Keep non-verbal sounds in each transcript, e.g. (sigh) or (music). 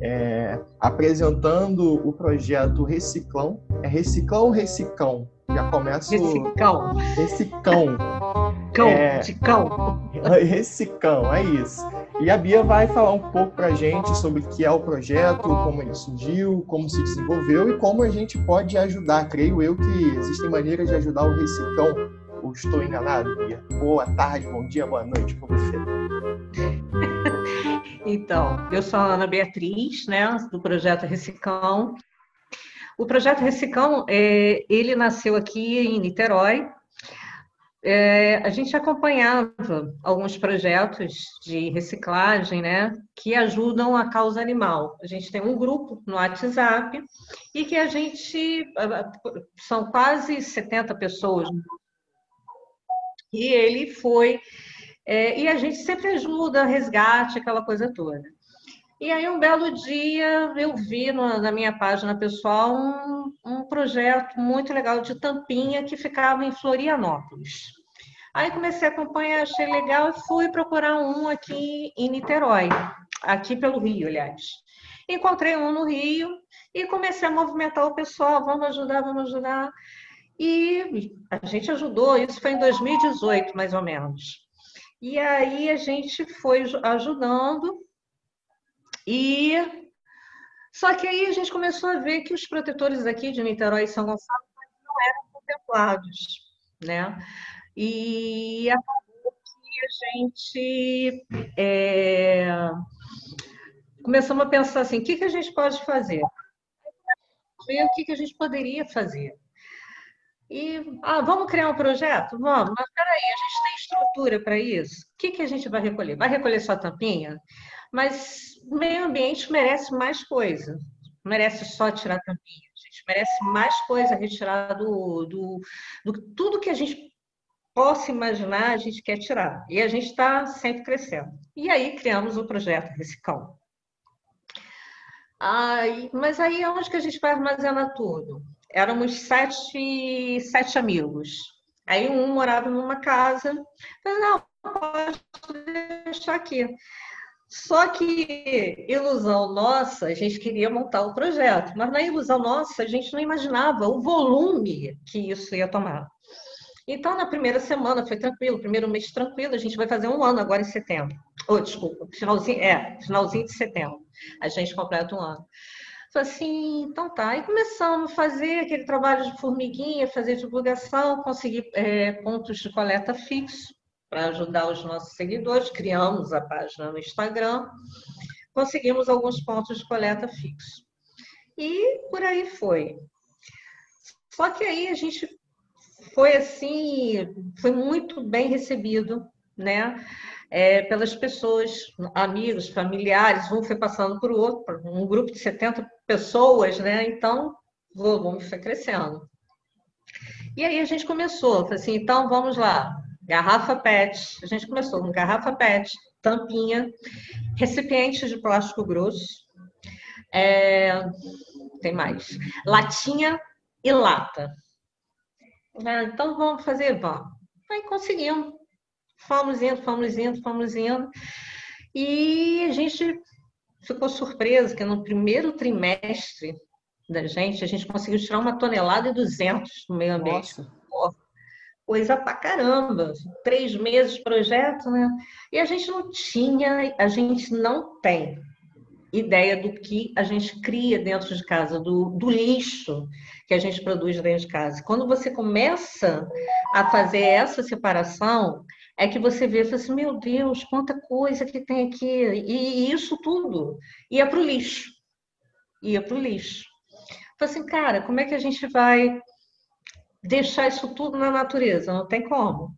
é, apresentando o projeto Reciclão. É Reciclão ou Recicão? Já começa Recicão. Recicão. Cão, é... de cão. Recicão, é isso. E a Bia vai falar um pouco para a gente sobre o que é o projeto, como ele surgiu, como se desenvolveu e como a gente pode ajudar. Creio eu que existem maneiras de ajudar o Recicão. Ou estou enganado, Bia? Boa tarde, bom dia, boa noite para você. Então, eu sou a Ana Beatriz, né, do projeto Recicão. O projeto Recicão, é, ele nasceu aqui em Niterói, é, a gente acompanhava alguns projetos de reciclagem, né, que ajudam a causa animal. A gente tem um grupo no WhatsApp e que a gente são quase 70 pessoas. E ele foi é, e a gente sempre ajuda, resgate, aquela coisa toda. E aí, um belo dia, eu vi na minha página pessoal um, um projeto muito legal de tampinha que ficava em Florianópolis. Aí comecei a acompanhar, achei legal e fui procurar um aqui em Niterói, aqui pelo Rio, aliás. Encontrei um no Rio e comecei a movimentar o pessoal, vamos ajudar, vamos ajudar. E a gente ajudou, isso foi em 2018, mais ou menos. E aí a gente foi ajudando e só que aí a gente começou a ver que os protetores aqui de Niterói e São Gonçalo não eram contemplados, né? E acabou que a gente é, começamos a pensar assim, o que, que a gente pode fazer? Ver o que, que a gente poderia fazer. E, ah, vamos criar um projeto? Vamos, mas peraí, a gente tem estrutura para isso? O que, que a gente vai recolher? Vai recolher só tampinha? Mas o meio ambiente merece mais coisa. Merece só tirar tampinha. A gente merece mais coisa retirar do, do, do tudo que a gente possa imaginar, a gente quer tirar. E a gente está sempre crescendo. E aí criamos o projeto Recicão. Aí, mas aí onde que a gente vai armazenar tudo? Éramos sete, sete amigos. Aí um morava numa casa. Falei, não, pode deixar aqui. Só que ilusão nossa, a gente queria montar o projeto, mas na ilusão nossa, a gente não imaginava o volume que isso ia tomar. Então, na primeira semana foi tranquilo, primeiro mês tranquilo, a gente vai fazer um ano agora em setembro. Oh, desculpa, finalzinho, é, finalzinho de setembro. A gente completa um ano. Falei assim, então tá. E começamos a fazer aquele trabalho de formiguinha, fazer divulgação, conseguir é, pontos de coleta fixo para ajudar os nossos seguidores, criamos a página no Instagram, conseguimos alguns pontos de coleta fixos. E por aí foi. Só que aí a gente foi assim, foi muito bem recebido, né? É, pelas pessoas, amigos, familiares, um foi passando o outro, um grupo de 70 pessoas, né? Então, o volume foi crescendo. E aí a gente começou, assim, então vamos lá, garrafa PET. A gente começou com garrafa PET, tampinha, recipiente de plástico grosso, é, tem mais, latinha e lata. É, então vamos fazer, vamos. Aí conseguimos. Fomos indo, fomos indo, fomos indo. E a gente ficou surpreso que no primeiro trimestre da gente, a gente conseguiu tirar uma tonelada e duzentos no meio ambiente. Nossa coisa pra caramba. Três meses de projeto, né? E a gente não tinha, a gente não tem ideia do que a gente cria dentro de casa, do, do lixo que a gente produz dentro de casa. Quando você começa a fazer essa separação, é que você vê assim, meu Deus, quanta coisa que tem aqui. E, e isso tudo ia para o lixo. Ia para o lixo. Falei assim, cara, como é que a gente vai deixar isso tudo na natureza, não tem como.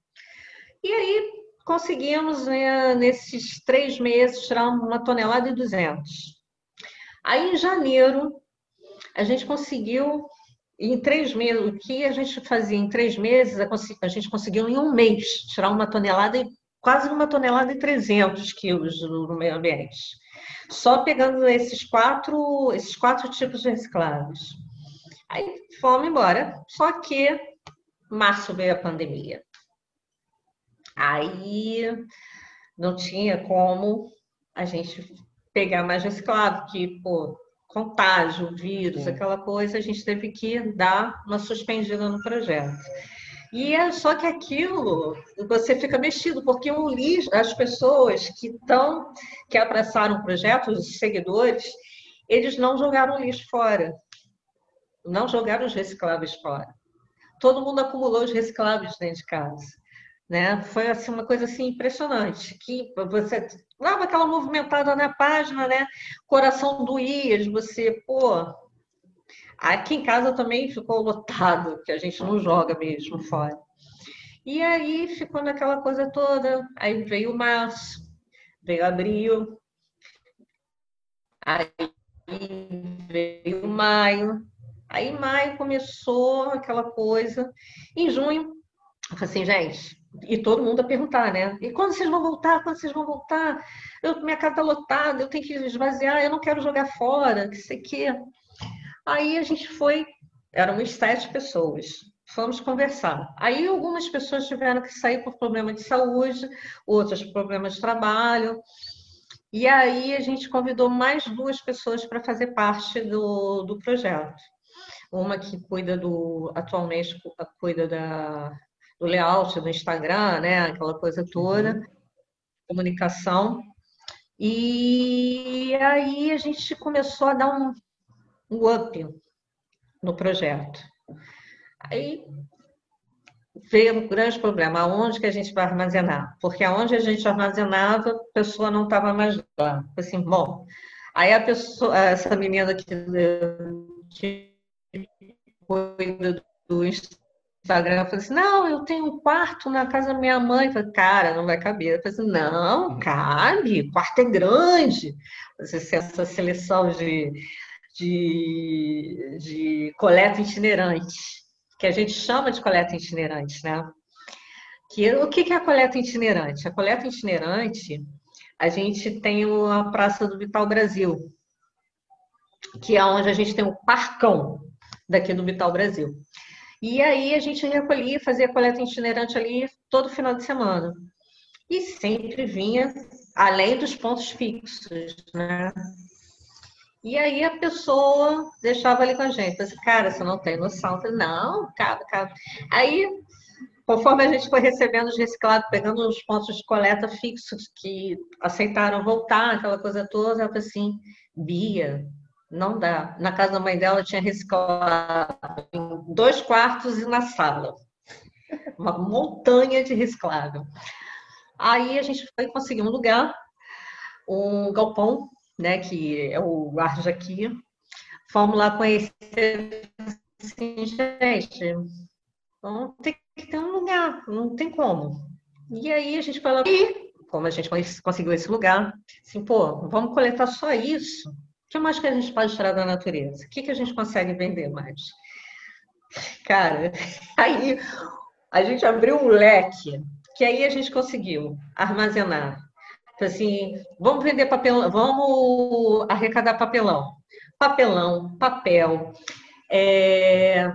E aí conseguimos, né, nesses três meses, tirar uma tonelada e duzentos. Aí, em janeiro, a gente conseguiu, em três meses, o que a gente fazia em três meses, a gente conseguiu em um mês tirar uma tonelada e quase uma tonelada e trezentos quilos no meio ambiente. Só pegando esses quatro, esses quatro tipos de recicláveis. Aí fomos embora. Só que março veio a pandemia. Aí não tinha como a gente pegar mais reciclável, que, pô, contágio, vírus, Sim. aquela coisa, a gente teve que dar uma suspendida no projeto. E é só que aquilo você fica mexido, porque o lixo, as pessoas que estão, que abraçaram o projeto, os seguidores, eles não jogaram o lixo fora. Não jogaram os recicláveis fora. Todo mundo acumulou os recicláveis dentro de casa. Né? Foi assim, uma coisa assim impressionante, que você dava aquela movimentada na página, né? Coração doía, você, pô, Aqui em casa também ficou lotado, que a gente não joga mesmo fora. E aí ficou naquela coisa toda. Aí veio março, veio abril, aí veio maio. Aí maio começou aquela coisa. Em junho, eu falei assim, gente, e todo mundo a perguntar, né? E quando vocês vão voltar? Quando vocês vão voltar? Eu, minha casa está lotada, eu tenho que esvaziar, eu não quero jogar fora, que sei que. Aí a gente foi, éramos sete pessoas, fomos conversar. Aí algumas pessoas tiveram que sair por problema de saúde, outras por problemas de trabalho. E aí a gente convidou mais duas pessoas para fazer parte do, do projeto. Uma que cuida do, atualmente cuida da, do layout do Instagram, né? Aquela coisa toda, uhum. comunicação. E aí a gente começou a dar um, um up no projeto. Aí veio um grande problema, aonde que a gente vai armazenar? Porque aonde a gente armazenava, a pessoa não estava mais lá. Assim, bom, aí a pessoa, essa menina que, cuida do Instagram falou assim: não, eu tenho um quarto na casa da minha mãe. Eu falei, cara, não vai caber. Eu falei assim, não, cabe, o quarto é grande. Você, essa seleção de de, de coleta itinerante, que a gente chama de coleta itinerante, né? Que, o que é a coleta itinerante? A coleta itinerante, a gente tem a Praça do Vital Brasil, que é onde a gente tem o parcão daqui do Vital Brasil. E aí a gente recolhia, fazia coleta itinerante ali todo final de semana. E sempre vinha, além dos pontos fixos, né? E aí a pessoa deixava ali com a gente. Assim, cara, você não tem noção. Eu não, cara, cara. Aí, conforme a gente foi recebendo os reciclados, pegando os pontos de coleta fixos que aceitaram voltar, aquela coisa toda, ela falou assim, Bia, não dá. Na casa da mãe dela tinha reciclado em dois quartos e na sala. Uma montanha de reciclável. Aí a gente foi conseguir um lugar, um galpão né, que é o Guarda aqui, fomos lá conhecer, assim, gente, ter que ter um lugar, não tem como. E aí a gente falou, e como a gente conseguiu esse lugar, assim, pô, vamos coletar só isso. Que mais que a gente pode tirar da natureza? O que, que a gente consegue vender mais? Cara, (laughs) aí a gente abriu um leque, que aí a gente conseguiu armazenar assim, vamos vender papelão, vamos arrecadar papelão. Papelão, papel, é,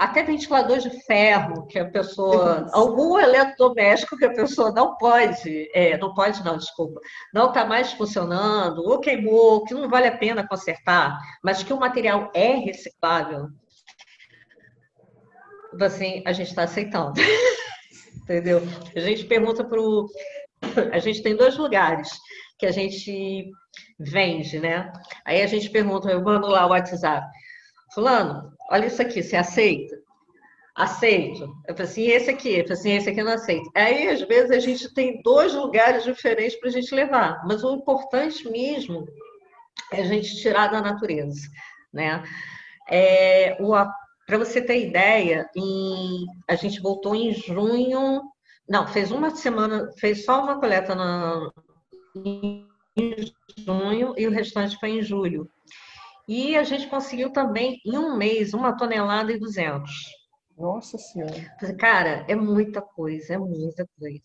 até ventilador de ferro, que a pessoa. algum eletrodoméstico que a pessoa não pode, é, não pode, não, desculpa, não está mais funcionando, ou queimou, que não vale a pena consertar, mas que o material é reciclável. Assim, a gente está aceitando. (laughs) Entendeu? A gente pergunta para o a gente tem dois lugares que a gente vende, né? Aí a gente pergunta, eu mando lá o WhatsApp. Fulano, olha isso aqui, você aceita? Aceito. Eu falei assim, esse aqui? Eu falei assim, esse aqui eu não aceito. Aí, às vezes, a gente tem dois lugares diferentes para a gente levar. Mas o importante mesmo é a gente tirar da natureza, né? É, para você ter ideia, em, a gente voltou em junho não, fez uma semana, fez só uma coleta na, em junho e o restante foi em julho. E a gente conseguiu também, em um mês, uma tonelada e duzentos. Nossa Senhora. Cara, é muita coisa, é muita coisa.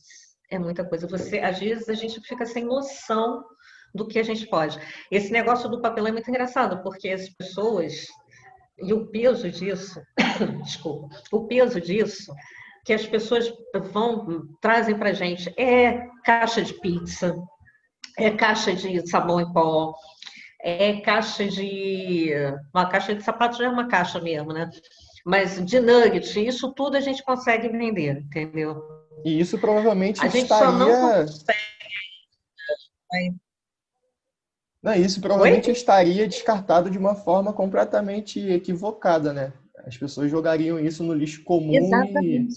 É muita coisa. Você, às vezes a gente fica sem noção do que a gente pode. Esse negócio do papelão é muito engraçado, porque as pessoas e o peso disso, (coughs) desculpa, o peso disso que as pessoas vão trazem para gente é caixa de pizza, é caixa de sabão em pó, é caixa de. Uma caixa de sapato já é uma caixa mesmo, né? Mas de nuggets, isso tudo a gente consegue vender, entendeu? E isso provavelmente a estaria... gente só não consegue não, isso provavelmente Oi? estaria descartado de uma forma completamente equivocada, né? As pessoas jogariam isso no lixo comum Exatamente.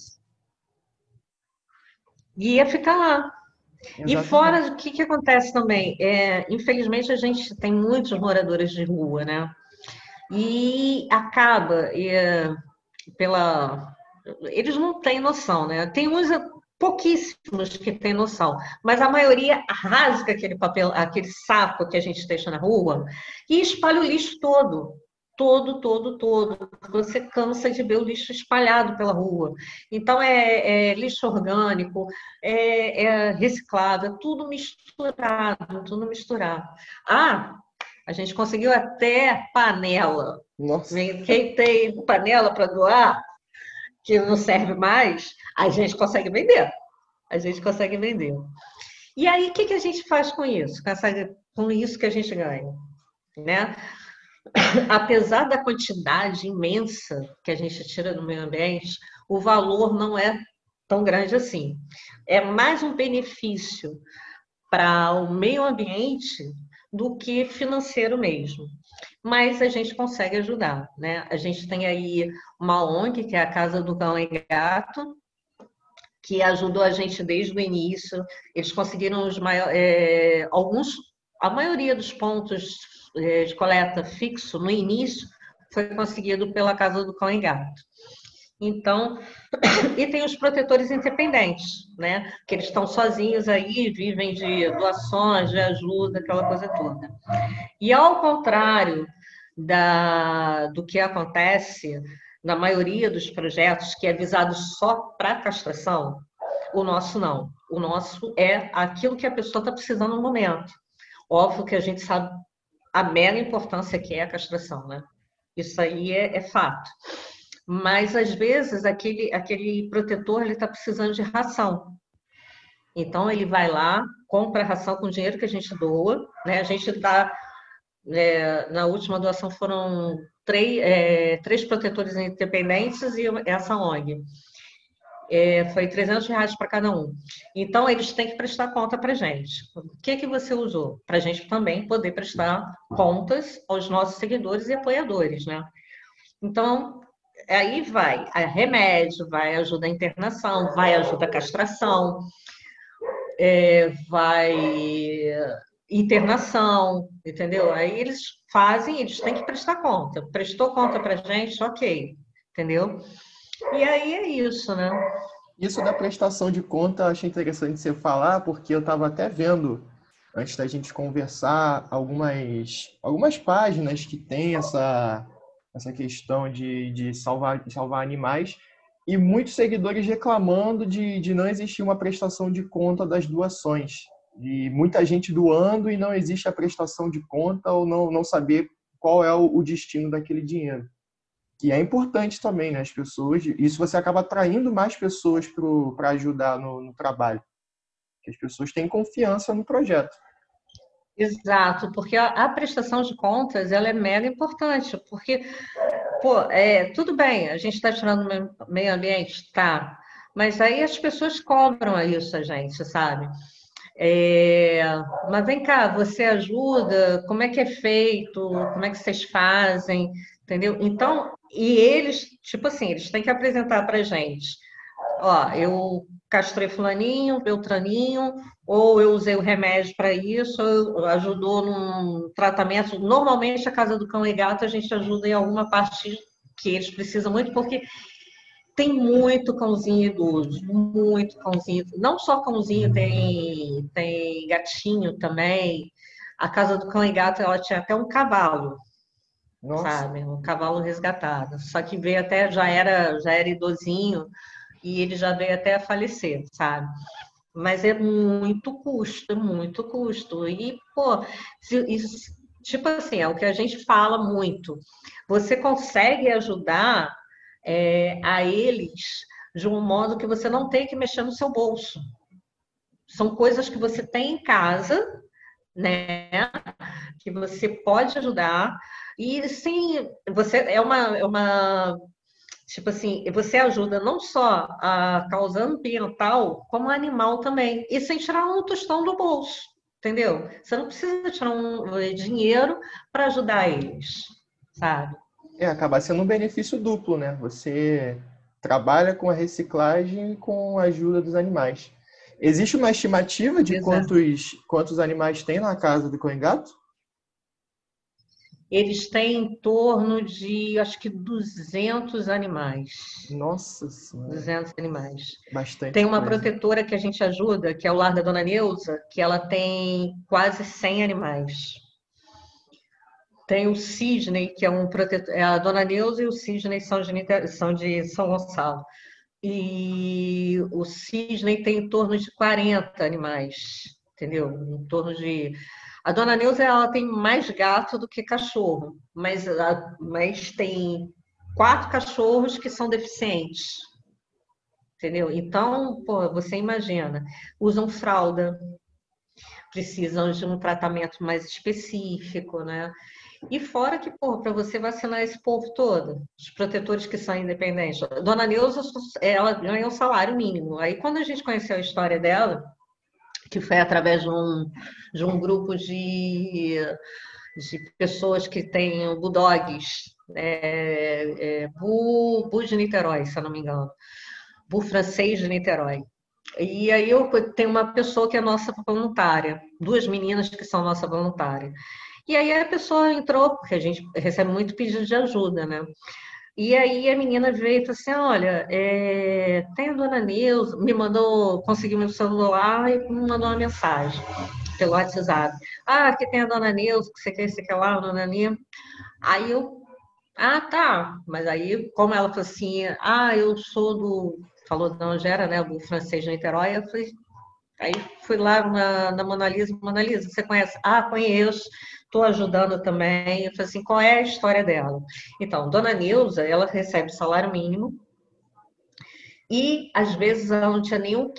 e... ia ficar lá. Exatamente. E fora, o que, que acontece também? É, infelizmente, a gente tem muitos moradores de rua, né? E acaba, é, pela... Eles não têm noção, né? Tem uns pouquíssimos que têm noção, mas a maioria rasga aquele papel, aquele saco que a gente deixa na rua e espalha o lixo todo. Todo, todo, todo. Você cansa de ver o lixo espalhado pela rua. Então, é, é lixo orgânico, é, é reciclado, é tudo misturado, tudo misturado. Ah, a gente conseguiu até panela. Nossa. Quem tem panela para doar, que não serve mais, a gente consegue vender. A gente consegue vender. E aí, o que, que a gente faz com isso? Com, essa, com isso que a gente ganha? Né? (laughs) Apesar da quantidade imensa que a gente tira do meio ambiente, o valor não é tão grande assim. É mais um benefício para o meio ambiente do que financeiro mesmo. Mas a gente consegue ajudar, né? A gente tem aí uma ONG, que é a Casa do Cão e Gato, que ajudou a gente desde o início. Eles conseguiram maiores, é, alguns, a maioria dos pontos de coleta fixo no início foi conseguido pela Casa do Cão e Gato. Então, (coughs) e tem os protetores independentes, né? Que eles estão sozinhos aí, vivem de doações, de ajuda, aquela coisa toda. E ao contrário da, do que acontece na maioria dos projetos que é visado só para castração, o nosso não. O nosso é aquilo que a pessoa está precisando no momento. Óbvio que a gente sabe a mega importância que é a castração, né? Isso aí é, é fato. Mas às vezes aquele, aquele protetor ele está precisando de ração. Então ele vai lá, compra a ração com o dinheiro que a gente doa, né? A gente está é, na última doação foram três, é, três protetores independentes e essa ONG. É, foi 300 reais para cada um. Então, eles têm que prestar conta para a gente. O que, que você usou? Para a gente também poder prestar contas aos nossos seguidores e apoiadores, né? Então, aí vai a remédio, vai ajuda a internação, vai ajuda a castração, é, vai internação, entendeu? Aí eles fazem, eles têm que prestar conta. Prestou conta para gente, ok, entendeu? E aí é isso, né? Isso da prestação de conta, achei interessante você falar, porque eu estava até vendo, antes da gente conversar, algumas, algumas páginas que tem essa, essa questão de, de salvar, salvar animais, e muitos seguidores reclamando de, de não existir uma prestação de conta das doações de muita gente doando e não existe a prestação de conta ou não, não saber qual é o, o destino daquele dinheiro. Que é importante também, né? As pessoas, isso você acaba atraindo mais pessoas para ajudar no, no trabalho. Que as pessoas têm confiança no projeto. Exato, porque a, a, prestação de contas ela é mega importante, porque pô, é, tudo bem, a gente está tirando o meio ambiente, tá, mas aí as pessoas cobram isso a gente, sabe? É, mas vem cá, você ajuda? Como é que é feito? Como é que vocês fazem? Entendeu? Então, e eles, tipo assim, eles têm que apresentar para gente. Ó, eu castrei fulaninho, beltraninho, ou eu usei o remédio para isso, ajudou num tratamento. Normalmente, a Casa do Cão e Gato, a gente ajuda em alguma parte que eles precisam muito, porque tem muito cãozinho idoso, muito cãozinho. Não só cãozinho, tem, tem gatinho também. A casa do cão e gato, ela tinha até um cavalo, Nossa. sabe? Um cavalo resgatado. Só que veio até, já era, já era idosinho e ele já veio até a falecer, sabe? Mas é muito custo, muito custo. E, pô, isso, tipo assim, é o que a gente fala muito. Você consegue ajudar é, a eles de um modo que você não tem que mexer no seu bolso. São coisas que você tem em casa, né? Que você pode ajudar. E sim, você é uma, é uma tipo assim, você ajuda não só a causa ambiental, como animal também. E sem tirar um tostão do bolso, entendeu? Você não precisa tirar um eh, dinheiro para ajudar eles, sabe? É, acaba sendo um benefício duplo, né? Você trabalha com a reciclagem e com a ajuda dos animais. Existe uma estimativa de quantos, quantos animais tem na casa do Cão Gato? Eles têm em torno de, acho que 200 animais. Nossa Senhora. 200 animais. Bastante. Tem uma coisa. protetora que a gente ajuda, que é o lar da Dona Neuza, que ela tem quase 100 animais. Tem o Cisne, que é um protetor. É a Dona Neuza e o Cisne são de, são de São Gonçalo. E o Cisne tem em torno de 40 animais, entendeu? Em torno de. A Dona Neuza ela tem mais gato do que cachorro, mas, mas tem quatro cachorros que são deficientes. Entendeu? Então, pô, você imagina, usam fralda, precisam de um tratamento mais específico, né? E fora que, porra, para você vacinar esse povo todo, os protetores que são independentes. Dona Neuza, ela ganha um salário mínimo. Aí, quando a gente conheceu a história dela, que foi através de um, de um grupo de, de pessoas que têm bulldogs, é, é, Bu, Bu de Niterói, se eu não me engano. Bu francês de Niterói. E aí eu tenho uma pessoa que é nossa voluntária, duas meninas que são nossa voluntária. E aí a pessoa entrou, porque a gente recebe muito pedido de ajuda, né? E aí a menina veio e falou assim, olha, é, tem a dona Neuza, me mandou, conseguiu meu celular e me mandou uma mensagem pelo WhatsApp. Ah, aqui tem a dona Neuza, que você quer, você quer lá, a dona Nilza. Aí eu, ah, tá. Mas aí, como ela falou assim, ah, eu sou do, falou da Angera, né, do francês de Niterói, eu falei, aí fui lá na, na Mona Lisa, Mona Lisa, você conhece? Ah, conheço estou ajudando também. Eu falei assim, qual é a história dela? Então, Dona Neuza, ela recebe salário mínimo e às vezes ela não tinha nenhum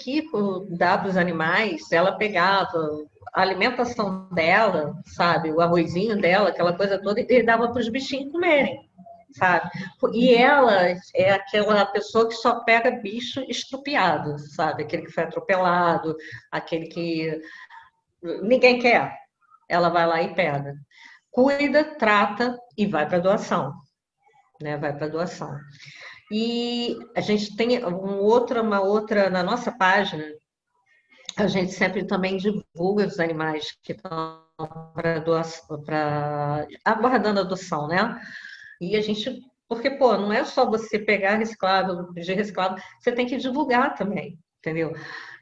dar para os animais, ela pegava a alimentação dela, sabe, o arrozinho dela, aquela coisa toda, e dava para os bichinhos comerem, sabe? E ela é aquela pessoa que só pega bicho estrupiado, sabe? Aquele que foi atropelado, aquele que ninguém quer, ela vai lá e pega. Cuida, trata e vai para doação. Né? Vai para doação. E a gente tem um outra, uma outra, na nossa página, a gente sempre também divulga os animais que estão para doação, para aguardando adoção, né? E a gente, porque, pô, não é só você pegar reciclável, pedir reciclável, você tem que divulgar também, entendeu?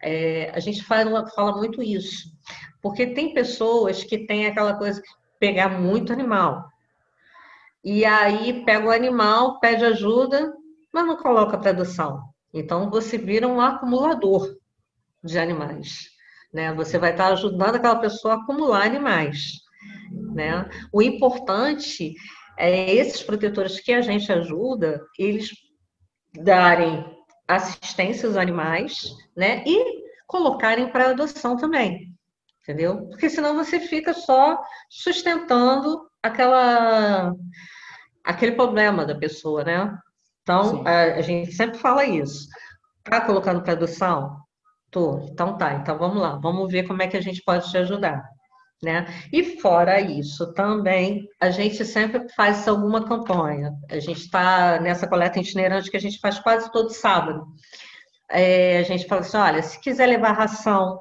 É, a gente fala, fala muito isso. Porque tem pessoas que têm aquela coisa de pegar muito animal. E aí pega o animal, pede ajuda, mas não coloca para adoção. Então você vira um acumulador de animais. Né? Você vai estar ajudando aquela pessoa a acumular animais. Né? O importante é esses protetores que a gente ajuda, eles darem assistência aos animais, né? E colocarem para adoção também entendeu? Porque senão você fica só sustentando aquela aquele problema da pessoa, né? Então, a, a, gente sempre fala isso. Tá colocando para adoção? Tô. Então tá, então vamos lá, vamos ver como é que a gente pode te ajudar. Né? E fora isso, também a gente sempre faz alguma campanha. A gente está nessa coleta itinerante que a gente faz quase todo sábado. É, a gente fala assim: olha, se quiser levar ração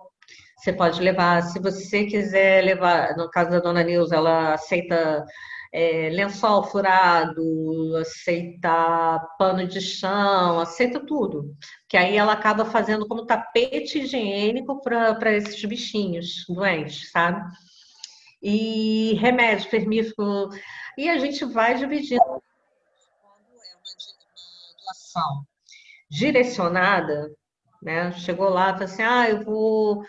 você pode levar, se você quiser levar, no caso da dona Nilza, ela aceita é, lençol furado, aceita pano de chão, aceita tudo. Que aí ela acaba fazendo como tapete higiênico para esses bichinhos doentes, sabe? E remédio vermífugo. E a gente vai dividindo. Quando é uma doação direcionada, né? Chegou lá, falou assim: ah, eu vou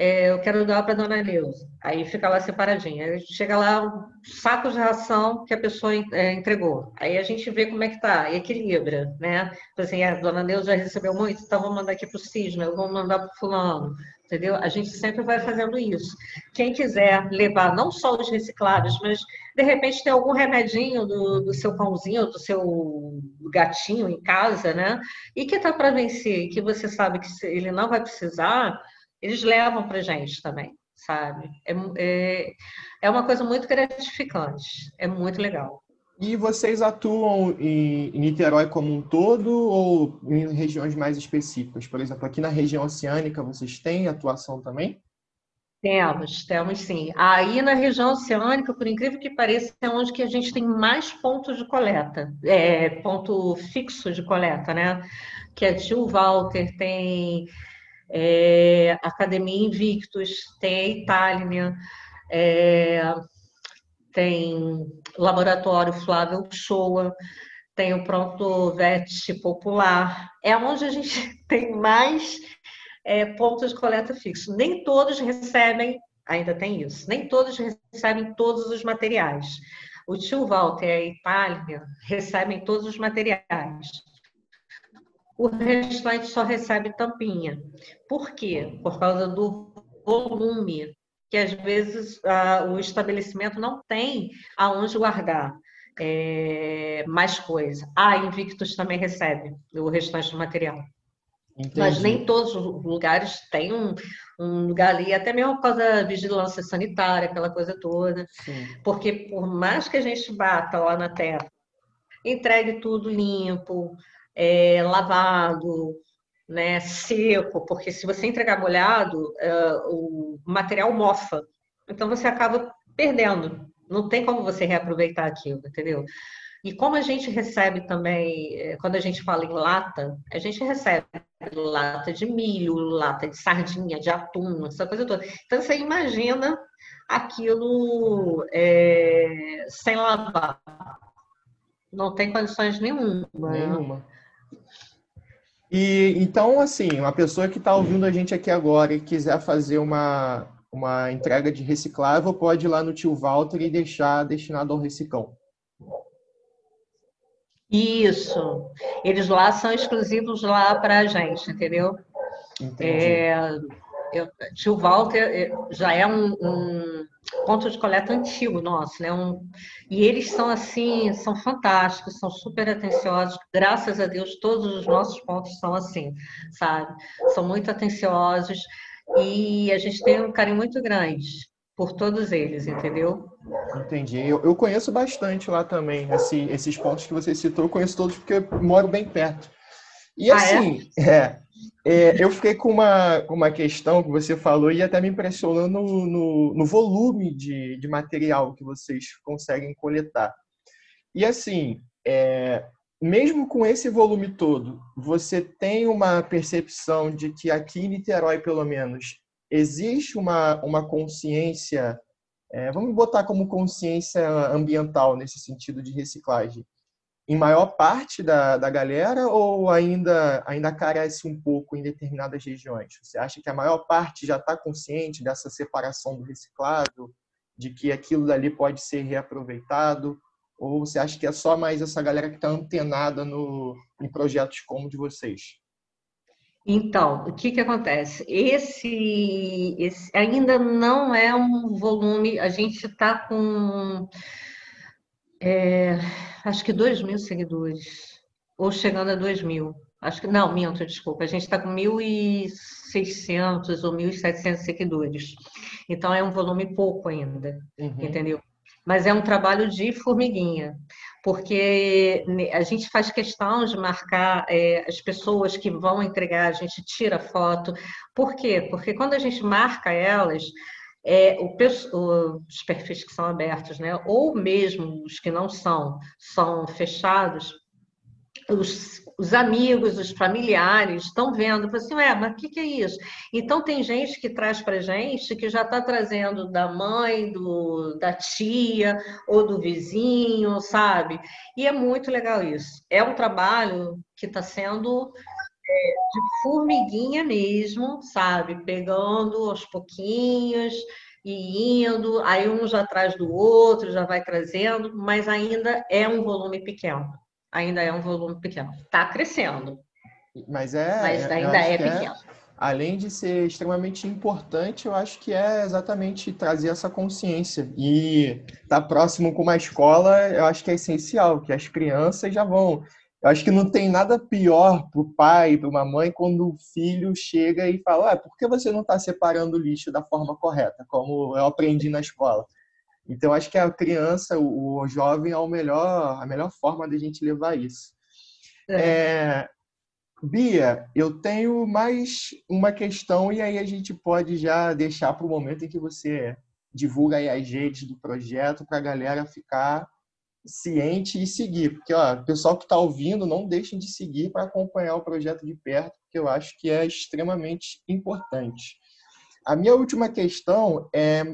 é, eu quero doar para dona Neuza. Aí fica lá separadinha. Aí chega lá, sacos de ração que a pessoa é, entregou. Aí a gente vê como é que tá, equilibra, né? Assim, a dona Neuza já recebeu muito, então vou mandar aqui para o Cisne, eu vou mandar para o fulano. Entendeu? A gente sempre vai fazendo isso. Quem quiser levar não só os reciclados, mas de repente tem algum remedinho do, do seu pãozinho, do seu gatinho em casa, né? E que tá para vencer, que você sabe que ele não vai precisar, eles levam para gente também, sabe? É, é, é uma coisa muito gratificante, é muito legal. E vocês atuam em Niterói como um todo ou em regiões mais específicas? Por exemplo, aqui na região oceânica vocês têm atuação também? Temos, temos sim. Aí na região oceânica, por incrível que pareça, é onde que a gente tem mais pontos de coleta, é, ponto fixo de coleta, né? Que é Tio Walter, tem é, Academia Invictus, tem a Itália, é, tem Laboratório Flávio Shoa, tem o Pronto Vet Popular. É onde a gente (laughs) tem mais é, pontos de coleta fixo. Nem todos recebem, ainda tem isso, nem todos recebem todos os materiais. O tio Walter e a Itália recebem todos os materiais. O restante só recebe tampinha. Por quê? Por causa do volume, que às vezes o estabelecimento não tem aonde guardar. É, mais coisa. A ah, Invictus também recebe o restante do material. Entendi. Mas nem todos os lugares têm um, um, lugar ali, até mesmo por causa da vigilância sanitária, aquela coisa toda. Sim. Porque por mais que a gente bata lá na terra, entregue tudo limpo, é, lavado, né, seco, porque se você entregar molhado, é, o material mofa. Então você acaba perdendo. Não tem como você reaproveitar aquilo, entendeu? E como a gente recebe também, é, quando a gente fala em lata, a gente recebe lata de milho, lata de sardinha, de atum, essa coisa toda. Então você imagina aquilo é, sem lavar. Não tem condições nenhuma. Nenhuma. E então, assim, uma pessoa que está ouvindo a gente aqui agora e quiser fazer uma, uma entrega de reciclável, pode ir lá no tio Walter e deixar destinado ao reciclão. Isso. Eles lá são exclusivos lá para a gente, entendeu? É, eu, tio Walter é, já é um, um, ponto de coleta antigo nosso, né? Um, e eles são assim, são fantásticos, são super atenciosos. Graças a Deus, todos os nossos pontos são assim, sabe? São muito atenciosos e a gente tem um carinho muito grande por todos eles, entendeu? Entendi. Eu, eu conheço bastante lá também. Esse, esses pontos que você citou, eu conheço todos porque eu moro bem perto. E assim, ah, é? É, é, eu fiquei com uma, uma questão que você falou e até me impressionou no, no, no volume de, de material que vocês conseguem coletar. E assim, é, mesmo com esse volume todo, você tem uma percepção de que aqui em Niterói, pelo menos, existe uma, uma consciência, é, vamos botar como consciência ambiental nesse sentido de reciclagem, em maior parte da, da galera ou ainda, ainda carece um pouco em determinadas regiões? Você acha que a maior parte já está consciente dessa separação do reciclado, de que aquilo dali pode ser reaproveitado? Ou você acha que é só mais essa galera que está antenada no, em projetos como o de vocês? Então, o que, que acontece? Esse, esse ainda não é um volume, a gente está com é, acho que 2 mil seguidores, ou chegando a 2 mil. Acho que, não, minto, desculpa, a gente está com 1.600 ou 1.700 seguidores. Então é um volume pouco ainda, uhum. entendeu? Mas é um trabalho de formiguinha porque a gente faz questão de marcar é, as pessoas que vão entregar, a gente tira foto. Por quê? Porque quando a gente marca elas, é, o, os perfis que são abertos, né, ou mesmo os que não são, são fechados, os, os amigos, os familiares estão vendo, assim, ué, mas o que, que, é isso? Então tem gente que traz para gente que já está trazendo da mãe, do, da tia ou do vizinho, sabe? E é muito legal isso. É um trabalho que está sendo é, de formiguinha mesmo, sabe? Pegando aos pouquinhos e indo, aí um já atrás do outro, já vai trazendo, mas ainda é um volume pequeno ainda é um volume pequeno. Está crescendo. Mas é. Mas ainda é, é pequeno. além de ser extremamente importante, eu acho que é exatamente trazer essa consciência. E estar tá próximo com uma escola, eu acho que é essencial, que as crianças já vão. Eu acho que não tem nada pior para o pai, para uma mãe, quando o filho chega e fala: ah, por que você não está separando o lixo da forma correta, como eu aprendi na escola? Então, acho que a criança, o, jovem, é o melhor, a melhor forma de a gente levar isso. É. É, Bia, eu tenho mais uma questão e aí a gente pode já deixar para o momento em que você divulga as redes do projeto para a galera ficar ciente e seguir. Porque, ó, o pessoal que está ouvindo, não deixem de seguir para acompanhar o projeto de perto, porque eu acho que é extremamente importante. A minha última questão é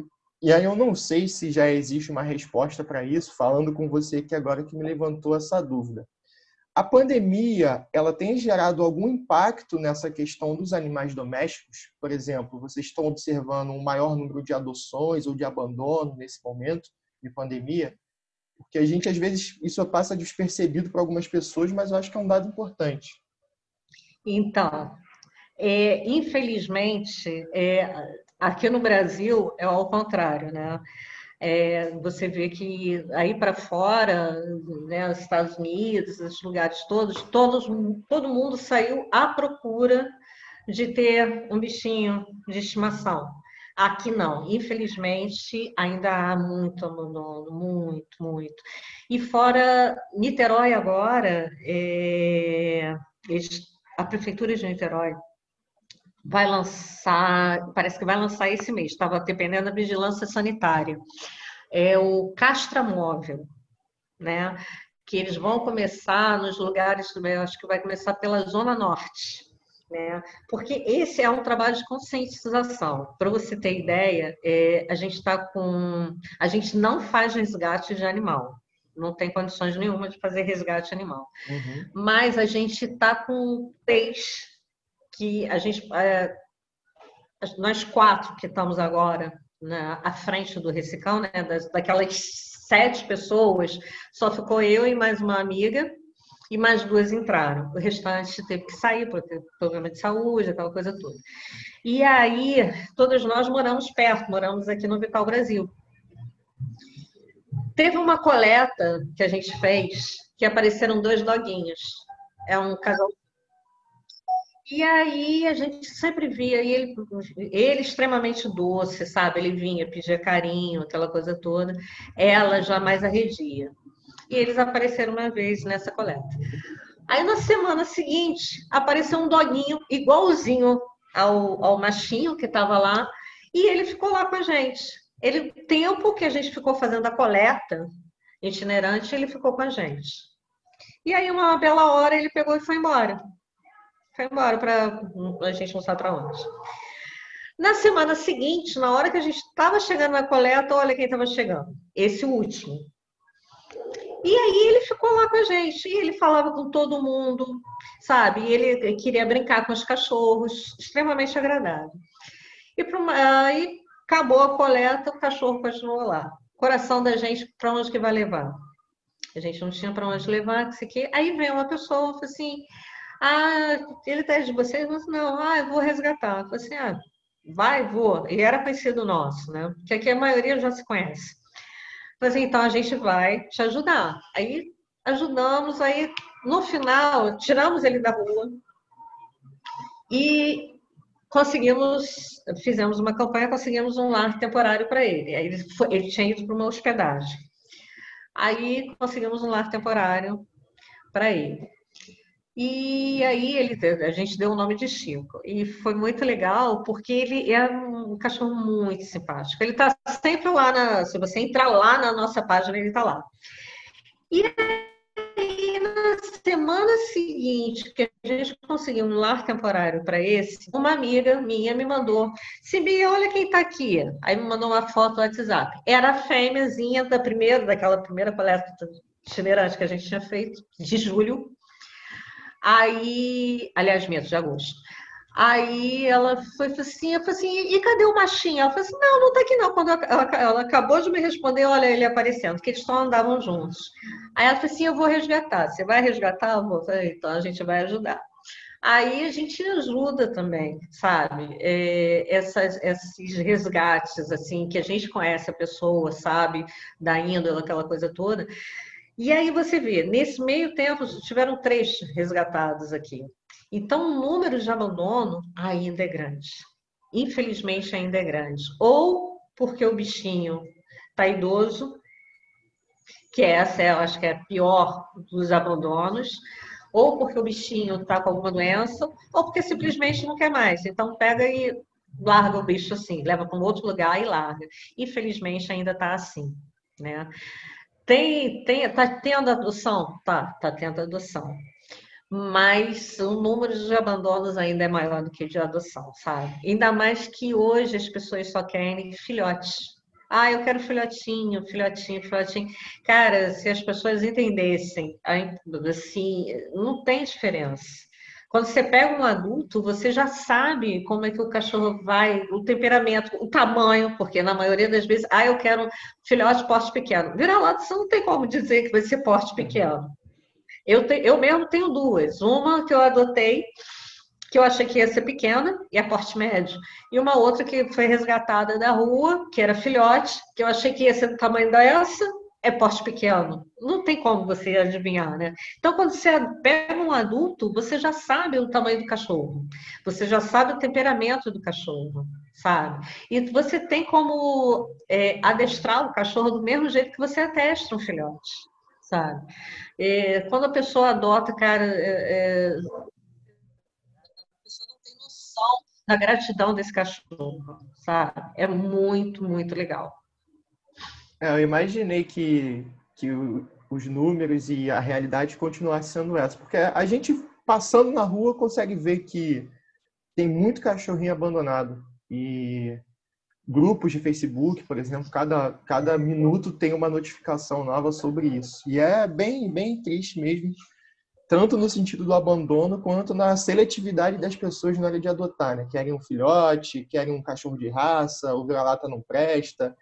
e aí eu não sei se já existe uma resposta para isso, falando com você que agora que me levantou essa dúvida. A pandemia, ela tem gerado algum impacto nessa questão dos animais domésticos? Por exemplo, vocês estão observando um maior número de adoções ou de abandono nesse momento de pandemia? Porque a gente, às vezes, isso passa despercebido para algumas pessoas, mas eu acho que é um dado importante. Então, é, infelizmente, é, Aqui no Brasil é ao contrário, né? É, você vê que aí para fora, né, os Estados Unidos, esses lugares todos, todos, todo mundo saiu à procura de ter um bichinho de estimação. Aqui não, infelizmente ainda há muito abandono, muito, muito. E fora Niterói agora, é, a prefeitura de Niterói vai lançar, parece que vai lançar esse mês, estava dependendo da vigilância sanitária, é o castramóvel, né? Que eles vão começar nos lugares, acho que vai começar pela Zona Norte, né? Porque esse é um trabalho de conscientização. Para você ter ideia, é, a gente está com. A gente não faz resgate de animal. Não tem condições nenhuma de fazer resgate animal. Uhum. Mas a gente está com três que a gente, é, nós quatro que estamos agora né, à frente do Recicão, né, das, daquelas sete pessoas, só ficou eu e mais uma amiga, e mais duas entraram. O restante teve que sair por ter problema de saúde, aquela coisa toda. E aí, todos nós moramos perto, moramos aqui no Vital Brasil. Teve uma coleta que a gente fez que apareceram dois doguinhos. É um casal e aí a gente sempre via e ele, ele extremamente doce, sabe? Ele vinha, pedia carinho, aquela coisa toda. Ela jamais arredia. E eles apareceram uma vez nessa coleta. Aí na semana seguinte apareceu um doguinho igualzinho ao, ao machinho que estava lá e ele ficou lá com a gente. Ele tempo que a gente ficou fazendo a coleta itinerante, ele ficou com a gente. E aí uma bela hora ele pegou e foi embora foi embora para a gente não sabe para onde. Na semana seguinte, na hora que a gente estava chegando na coleta, olha quem estava chegando. Esse último. E aí ele ficou lá com a gente. E ele falava com todo mundo, sabe? E ele queria brincar com os cachorros, extremamente agradável. E aí acabou a coleta, o cachorro continuou lá. Coração da gente, para onde que vai levar? A gente não tinha para onde levar, que que. Aí veio uma pessoa, falou assim: ah, ele tá de vocês? Não, ah, eu vou resgatar. Eu falei assim, ah, vai, vou. E era conhecido nosso, né? Porque aqui a maioria já se conhece. Assim, então a gente vai te ajudar. Aí ajudamos, aí no final tiramos ele da rua e conseguimos, fizemos uma campanha, conseguimos um lar temporário para ele. Aí ele, foi, ele tinha ido para uma hospedagem. Aí conseguimos um lar temporário para ele. E aí ele, a gente deu o nome de Chico. E foi muito legal, porque ele é um cachorro muito simpático. Ele está sempre lá, na, se você entrar lá na nossa página, ele está lá. E aí, na semana seguinte, que a gente conseguiu um lar temporário para esse, uma amiga minha me mandou, Sibia, olha quem está aqui. Aí me mandou uma foto no WhatsApp. Era a fêmeazinha da primeira, daquela primeira coleta itinerante que a gente tinha feito, de julho, Aí, aliás, mês de agosto. Aí ela foi assim, eu falei assim, e cadê o machinho? Ela falou assim, não, não tá aqui não. Quando ela, ela acabou de me responder, olha ele aparecendo, que eles só andavam juntos. Aí ela falou assim, eu vou resgatar. Você vai resgatar? Eu vou. Falei, então a gente vai ajudar. Aí a gente ajuda também, sabe? É, essas, esses resgates, assim, que a gente conhece a pessoa, sabe? Da índole, aquela coisa toda. E aí você vê, nesse meio tempo, tiveram três resgatados aqui. Então, o número de abandono ainda é grande. Infelizmente, ainda é grande. Ou porque o bichinho está idoso, que essa eu acho que é a pior dos abandonos, ou porque o bichinho está com alguma doença, ou porque simplesmente não quer mais. Então pega e larga o bicho assim, leva para um outro lugar e larga. Infelizmente ainda está assim, né? Tem, tem, tá tendo adoção? Tá, tá tendo adoção. Mas o número de abandonos ainda é maior do que de adoção, sabe? Ainda mais que hoje as pessoas só querem filhotes. Ah, eu quero filhotinho, filhotinho, filhotinho. Cara, se as pessoas entendessem, assim, não tem diferença. Quando você pega um adulto, você já sabe como é que o cachorro vai, o temperamento, o tamanho, porque na maioria das vezes, ah, eu quero filhote porte pequeno. Vira lá, você não tem como dizer que vai ser porte pequeno. Eu, te, eu mesmo tenho duas. Uma que eu adotei, que eu achei que ia ser pequena, e é porte médio. E uma outra que foi resgatada da rua, que era filhote, que eu achei que ia ser do tamanho dessa, é porte pequeno. Não tem como você adivinhar, né? Então, quando você pega um adulto, você já sabe o tamanho do cachorro. Você já sabe o temperamento do cachorro, sabe? E você tem como é, adestrar o cachorro do mesmo jeito que você adestra um filhote, sabe? É, quando a pessoa adota, cara, é, é noção da gratidão desse cachorro, sabe? É muito, muito legal. É, eu imaginei que, que os números e a realidade continuassem sendo essa, porque a gente passando na rua consegue ver que tem muito cachorrinho abandonado e grupos de Facebook, por exemplo, cada, cada minuto tem uma notificação nova sobre isso. E é bem, bem triste mesmo tanto no sentido do abandono quanto na seletividade das pessoas na hora de adotar, né? Querem um filhote, querem um cachorro de raça, o vira-lata não presta.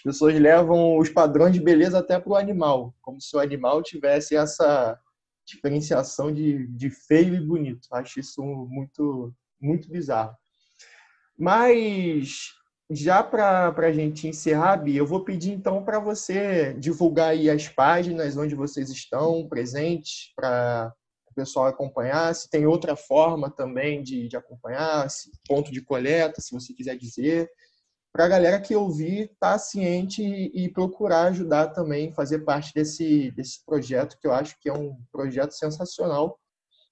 As pessoas levam os padrões de beleza até para o animal, como se o animal tivesse essa diferenciação de, de feio e bonito. Acho isso muito, muito bizarro. Mas já para a gente encerrar, Bia, eu vou pedir então para você divulgar aí as páginas onde vocês estão presentes, para o pessoal acompanhar. Se tem outra forma também de, de acompanhar, se, ponto de coleta, se você quiser dizer. Para a galera que ouvir, estar tá ciente e, e procurar ajudar também, fazer parte desse, desse projeto, que eu acho que é um projeto sensacional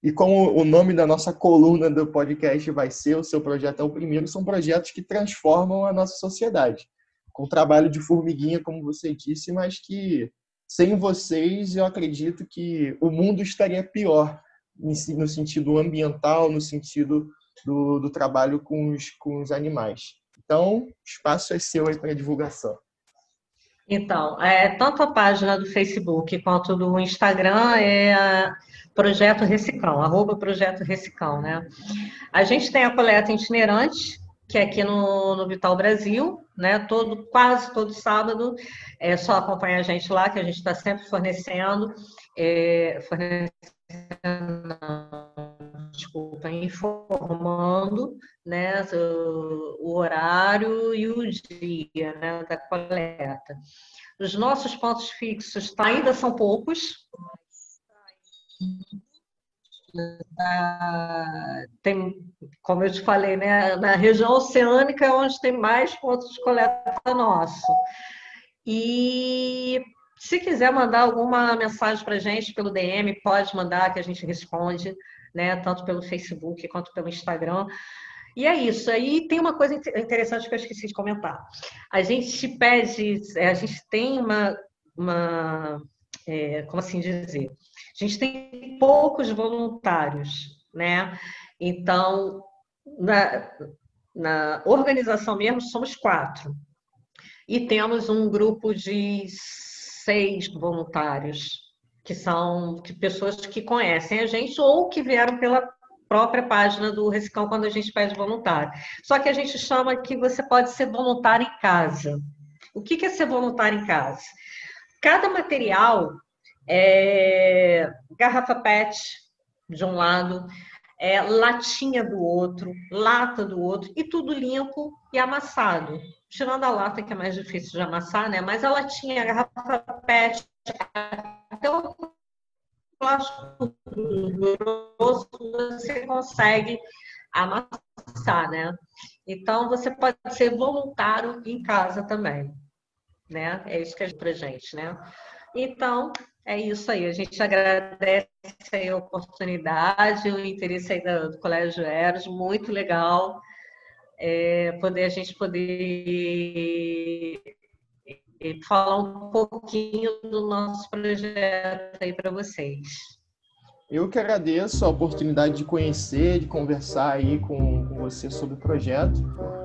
e como o nome da nossa coluna do podcast vai ser O Seu Projeto é o Primeiro, são projetos que transformam a nossa sociedade. Com trabalho de formiguinha, como você disse, mas que sem vocês eu acredito que o mundo estaria pior no sentido ambiental, no sentido do, do trabalho com os, com os animais. Então, o espaço é seu aí para divulgação. Então, é, tanto a página do Facebook quanto do Instagram é Projeto Recicão, arroba Projeto Recicão, né? A gente tem a coleta itinerante, que é aqui no, no Vital Brasil, né? Todo, quase todo sábado. É só acompanhar a gente lá, que a gente está sempre fornecendo, é, fornecendo informando né, o, horário e o dia né, da coleta. Os nossos pontos fixos ainda são poucos, tem, como eu te falei, né, na região oceânica é onde tem mais pontos de coleta nosso. E se quiser mandar alguma mensagem para a gente pelo DM, pode mandar que a gente responde, né, tanto pelo Facebook quanto pelo Instagram. E é isso. Aí tem uma coisa interessante que eu esqueci de comentar. A gente pede, a gente tem uma, uma é, como assim dizer? A gente tem poucos voluntários, né? Então, na, na organização mesmo, somos quatro. E temos um grupo de seis voluntários, que são pessoas que conhecem a gente ou que vieram pela própria página do Recicão quando a gente pede voluntário. Só que a gente chama que você pode ser voluntário em casa. O que é ser voluntário em casa? Cada material é, garrafa PET de um lado, é, latinha do outro, lata do outro, e tudo limpo e amassado. Tirando a lata, que é mais difícil de amassar, né? Mas a latinha, a garrafa PET, até o plástico grosso, você consegue amassar, né? Então, você pode ser voluntário em casa também, né? É isso que é pra gente, né? Então, é isso aí. A gente agradece a oportunidade, o interesse aí do Colégio Eros, muito legal é, poder a gente poder falar um pouquinho do nosso projeto aí para vocês. Eu que agradeço a oportunidade de conhecer, de conversar aí com, com você sobre o projeto.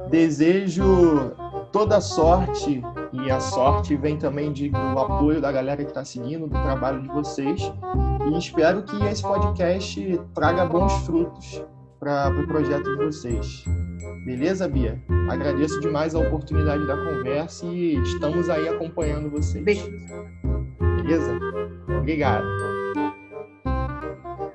Desejo toda a sorte e a sorte vem também de, do apoio da galera que está seguindo, do trabalho de vocês. E espero que esse podcast traga bons frutos para o pro projeto de vocês. Beleza, Bia? Agradeço demais a oportunidade da conversa e estamos aí acompanhando vocês. Beleza? Obrigado.